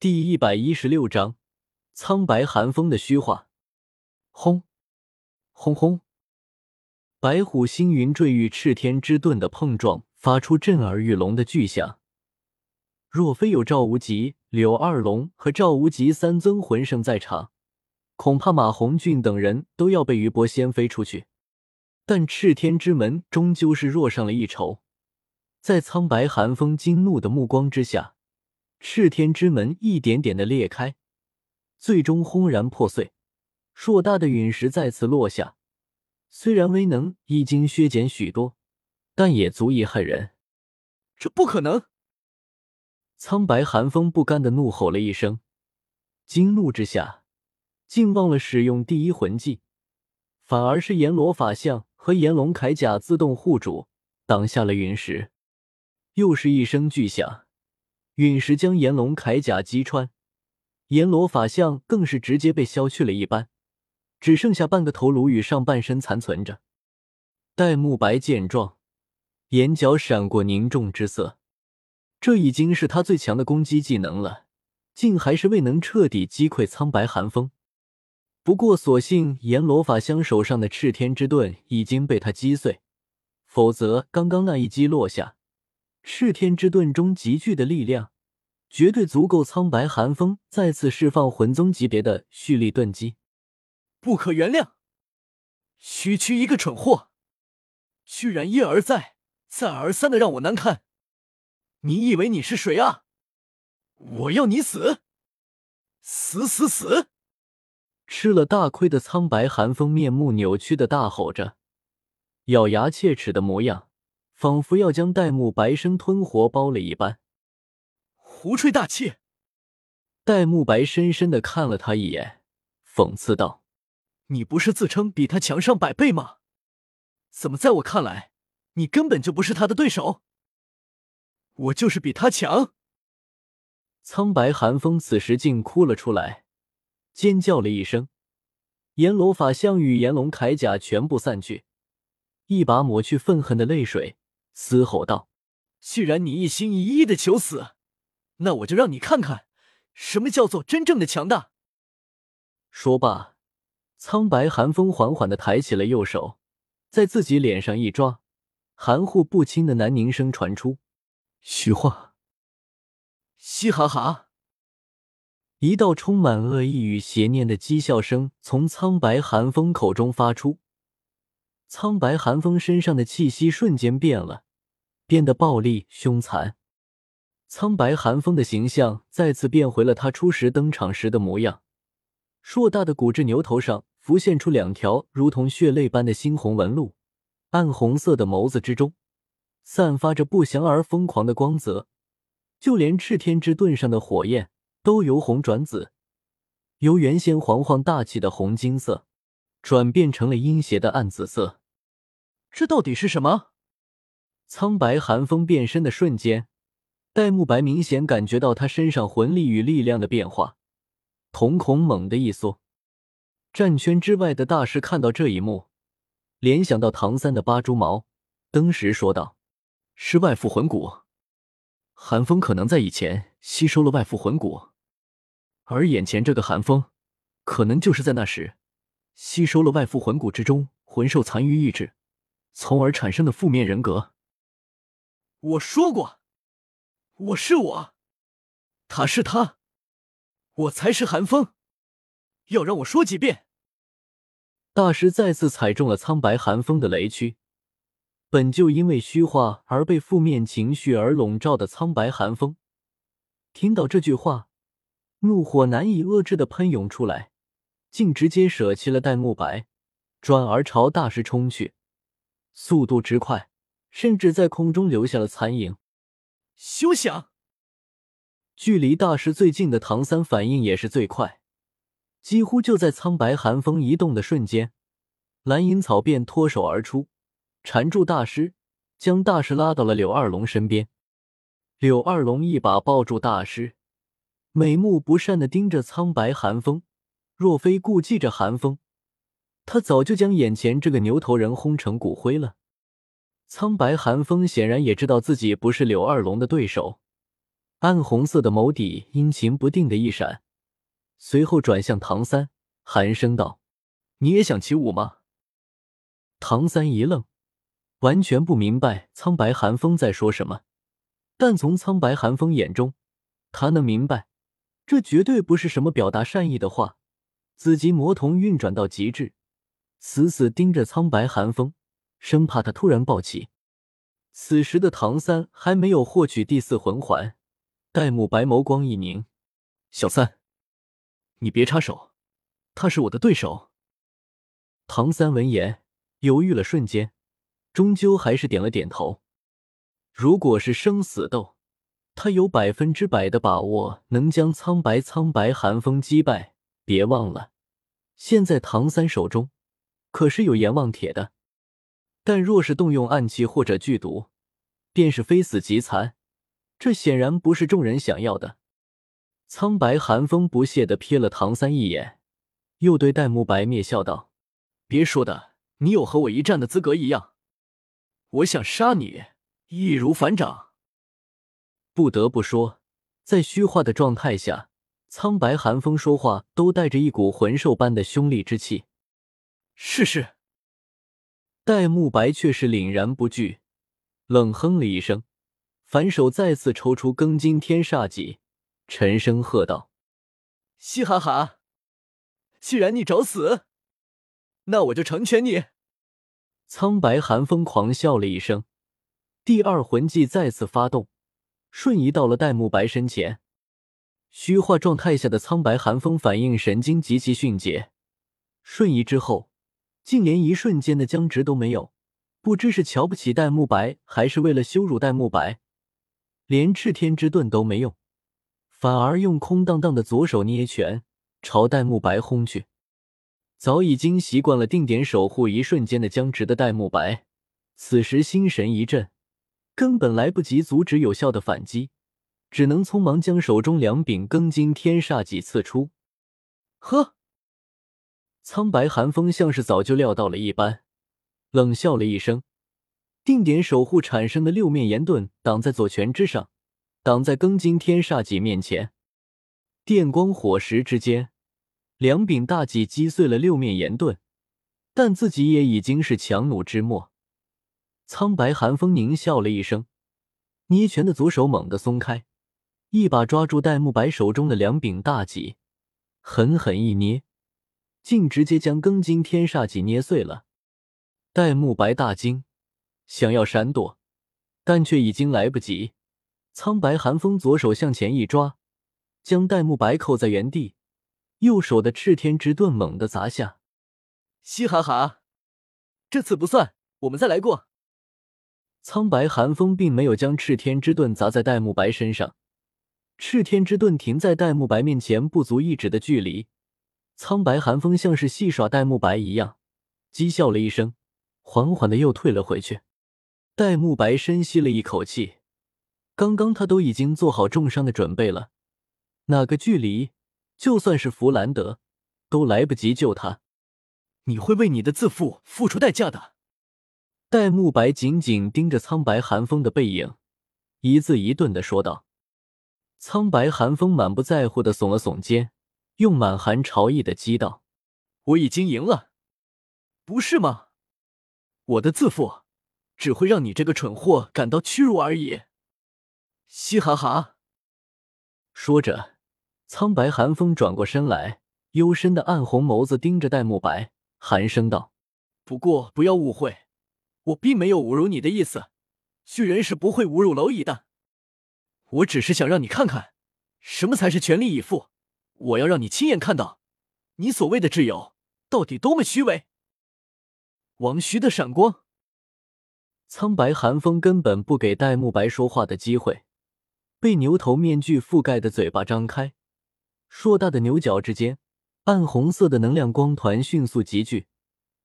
第一百一十六章苍白寒风的虚化。轰！轰轰！白虎星云坠与赤天之盾的碰撞，发出震耳欲聋的巨响。若非有赵无极、柳二龙和赵无极三尊魂圣在场，恐怕马红俊等人都要被余波掀飞出去。但赤天之门终究是弱上了一筹，在苍白寒风惊怒的目光之下。赤天之门一点点的裂开，最终轰然破碎，硕大的陨石再次落下。虽然威能已经削减许多，但也足以骇人。这不可能！苍白寒风不甘的怒吼了一声，惊怒之下，竟忘了使用第一魂技，反而是阎罗法相和炎龙铠甲自动护主，挡下了陨石。又是一声巨响。陨石将炎龙铠甲击穿，阎罗法相更是直接被削去了一半，只剩下半个头颅与上半身残存着。戴沐白见状，眼角闪过凝重之色。这已经是他最强的攻击技能了，竟还是未能彻底击溃苍白寒风。不过，所幸阎罗法相手上的赤天之盾已经被他击碎，否则刚刚那一击落下。赤天之盾中集聚的力量，绝对足够苍白寒风再次释放魂宗级别的蓄力盾击。不可原谅！区区一个蠢货，居然一而再、再而三的让我难堪！你以为你是谁啊？我要你死！死死死！吃了大亏的苍白寒风面目扭曲的大吼着，咬牙切齿的模样。仿佛要将戴沐白生吞活剥了一般，胡吹大气！戴沐白深深的看了他一眼，讽刺道：“你不是自称比他强上百倍吗？怎么在我看来，你根本就不是他的对手？我就是比他强！”苍白寒风此时竟哭了出来，尖叫了一声，阎罗法相与炎龙铠甲全部散去，一把抹去愤恨的泪水。嘶吼道：“既然你一心一意的求死，那我就让你看看什么叫做真正的强大。”说罢，苍白寒风缓缓的抬起了右手，在自己脸上一抓，含糊不清的喃宁声传出：“虚化。”嘻哈哈！一道充满恶意与邪念的讥笑声从苍白寒风口中发出，苍白寒风身上的气息瞬间变了。变得暴戾凶残，苍白寒风的形象再次变回了他初时登场时的模样。硕大的骨质牛头上浮现出两条如同血泪般的猩红纹路，暗红色的眸子之中散发着不祥而疯狂的光泽，就连赤天之盾上的火焰都由红转紫，由原先煌煌大气的红金色转变成了阴邪的暗紫色。这到底是什么？苍白寒风变身的瞬间，戴沐白明显感觉到他身上魂力与力量的变化，瞳孔猛地一缩。战圈之外的大师看到这一幕，联想到唐三的八蛛矛，登时说道：“是外附魂骨。寒风可能在以前吸收了外附魂骨，而眼前这个寒风，可能就是在那时吸收了外附魂骨之中魂兽残余意志，从而产生的负面人格。”我说过，我是我，他是他，我才是寒风。要让我说几遍？大师再次踩中了苍白寒风的雷区。本就因为虚化而被负面情绪而笼罩的苍白寒风，听到这句话，怒火难以遏制的喷涌出来，竟直接舍弃了戴沐白，转而朝大师冲去，速度之快。甚至在空中留下了残影。休想！距离大师最近的唐三反应也是最快，几乎就在苍白寒风移动的瞬间，蓝银草便脱手而出，缠住大师，将大师拉到了柳二龙身边。柳二龙一把抱住大师，美目不善的盯着苍白寒风。若非顾忌着寒风，他早就将眼前这个牛头人轰成骨灰了。苍白寒风显然也知道自己不是柳二龙的对手，暗红色的眸底阴晴不定的一闪，随后转向唐三，寒声道：“你也想起舞吗？”唐三一愣，完全不明白苍白寒风在说什么。但从苍白寒风眼中，他能明白，这绝对不是什么表达善意的话。紫极魔瞳运转到极致，死死盯着苍白寒风，生怕他突然暴起。此时的唐三还没有获取第四魂环，戴沐白眸光一凝：“小三，你别插手，他是我的对手。”唐三闻言犹豫了瞬间，终究还是点了点头。如果是生死斗，他有百分之百的把握能将苍白苍白寒风击败。别忘了，现在唐三手中可是有阎王铁的。但若是动用暗器或者剧毒，便是非死即残。这显然不是众人想要的。苍白寒风不屑的瞥了唐三一眼，又对戴沐白蔑笑道：“别说的，你有和我一战的资格一样。我想杀你，易如反掌。”不得不说，在虚化的状态下，苍白寒风说话都带着一股魂兽般的凶戾之气。试试。戴沐白却是凛然不惧，冷哼了一声，反手再次抽出庚金天煞戟，沉声喝道：“嘻哈哈！既然你找死，那我就成全你！”苍白寒风狂笑了一声，第二魂技再次发动，瞬移到了戴沐白身前。虚化状态下的苍白寒风反应神经极其迅捷，瞬移之后。竟连一瞬间的僵直都没有，不知是瞧不起戴沐白，还是为了羞辱戴沐白，连赤天之盾都没用，反而用空荡荡的左手捏拳朝戴沐白轰去。早已经习惯了定点守护一瞬间的僵直的戴沐白，此时心神一震，根本来不及阻止有效的反击，只能匆忙将手中两柄庚金天煞戟刺出。呵。苍白寒风像是早就料到了一般，冷笑了一声，定点守护产生的六面岩盾挡在左拳之上，挡在庚金天煞戟面前。电光火石之间，两柄大戟击碎了六面岩盾，但自己也已经是强弩之末。苍白寒风狞笑了一声，捏拳的左手猛地松开，一把抓住戴沐白手中的两柄大戟，狠狠一捏。竟直接将庚金天煞戟捏碎了，戴沐白大惊，想要闪躲，但却已经来不及。苍白寒风左手向前一抓，将戴沐白扣在原地，右手的赤天之盾猛地砸下。嘻哈哈，这次不算，我们再来过。苍白寒风并没有将赤天之盾砸在戴沐白身上，赤天之盾停在戴沐白面前不足一指的距离。苍白寒风像是戏耍戴沐白一样，讥笑了一声，缓缓的又退了回去。戴沐白深吸了一口气，刚刚他都已经做好重伤的准备了，那个距离，就算是弗兰德都来不及救他。你会为你的自负付出代价的。戴沐白紧紧盯着苍白寒风的背影，一字一顿的说道。苍白寒风满不在乎的耸了耸肩。用满含潮意的讥道：“我已经赢了，不是吗？我的自负只会让你这个蠢货感到屈辱而已。”嘻哈哈！说着，苍白寒风转过身来，幽深的暗红眸子盯着戴沐白，寒声道：“不过不要误会，我并没有侮辱你的意思。巨人是不会侮辱蝼蚁的。我只是想让你看看，什么才是全力以赴。”我要让你亲眼看到，你所谓的挚友到底多么虚伪。王虚的闪光，苍白寒风根本不给戴沐白说话的机会，被牛头面具覆盖的嘴巴张开，硕大的牛角之间，暗红色的能量光团迅速集聚，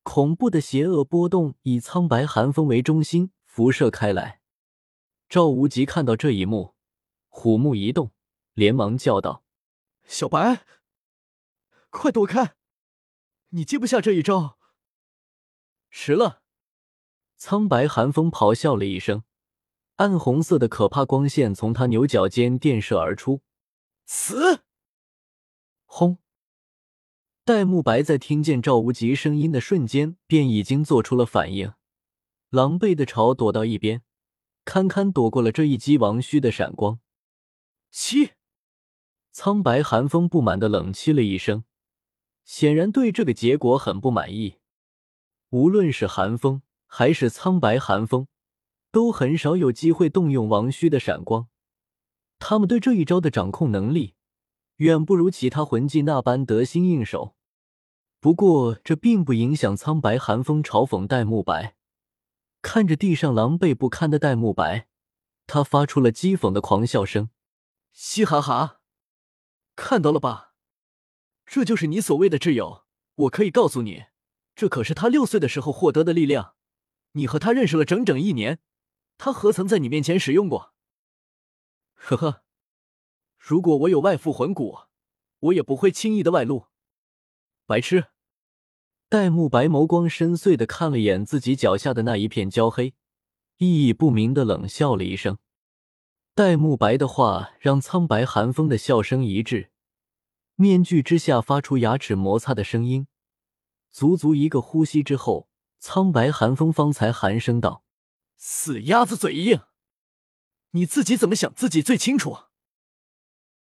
恐怖的邪恶波动以苍白寒风为中心辐射开来。赵无极看到这一幕，虎目一动，连忙叫道。小白，快躲开！你接不下这一招。迟了。苍白寒风咆哮了一声，暗红色的可怕光线从他牛角间电射而出。死！轰！戴沐白在听见赵无极声音的瞬间，便已经做出了反应，狼狈的朝躲到一边，堪堪躲过了这一击王虚的闪光。七！苍白寒风不满的冷气了一声，显然对这个结果很不满意。无论是寒风还是苍白寒风，都很少有机会动用王虚的闪光。他们对这一招的掌控能力，远不如其他魂技那般得心应手。不过，这并不影响苍白寒风嘲讽戴沐白。看着地上狼狈不堪的戴沐白，他发出了讥讽的狂笑声：“嘻哈哈，看到了吧？这就是你所谓的挚友。我可以告诉你。”这可是他六岁的时候获得的力量，你和他认识了整整一年，他何曾在你面前使用过？呵呵，如果我有外附魂骨，我也不会轻易的外露。白痴！戴沐白眸光深邃的看了眼自己脚下的那一片焦黑，意义不明的冷笑了一声。戴沐白的话让苍白寒风的笑声一滞，面具之下发出牙齿摩擦的声音。足足一个呼吸之后，苍白寒风方才寒声道：“死鸭子嘴硬，你自己怎么想自己最清楚。”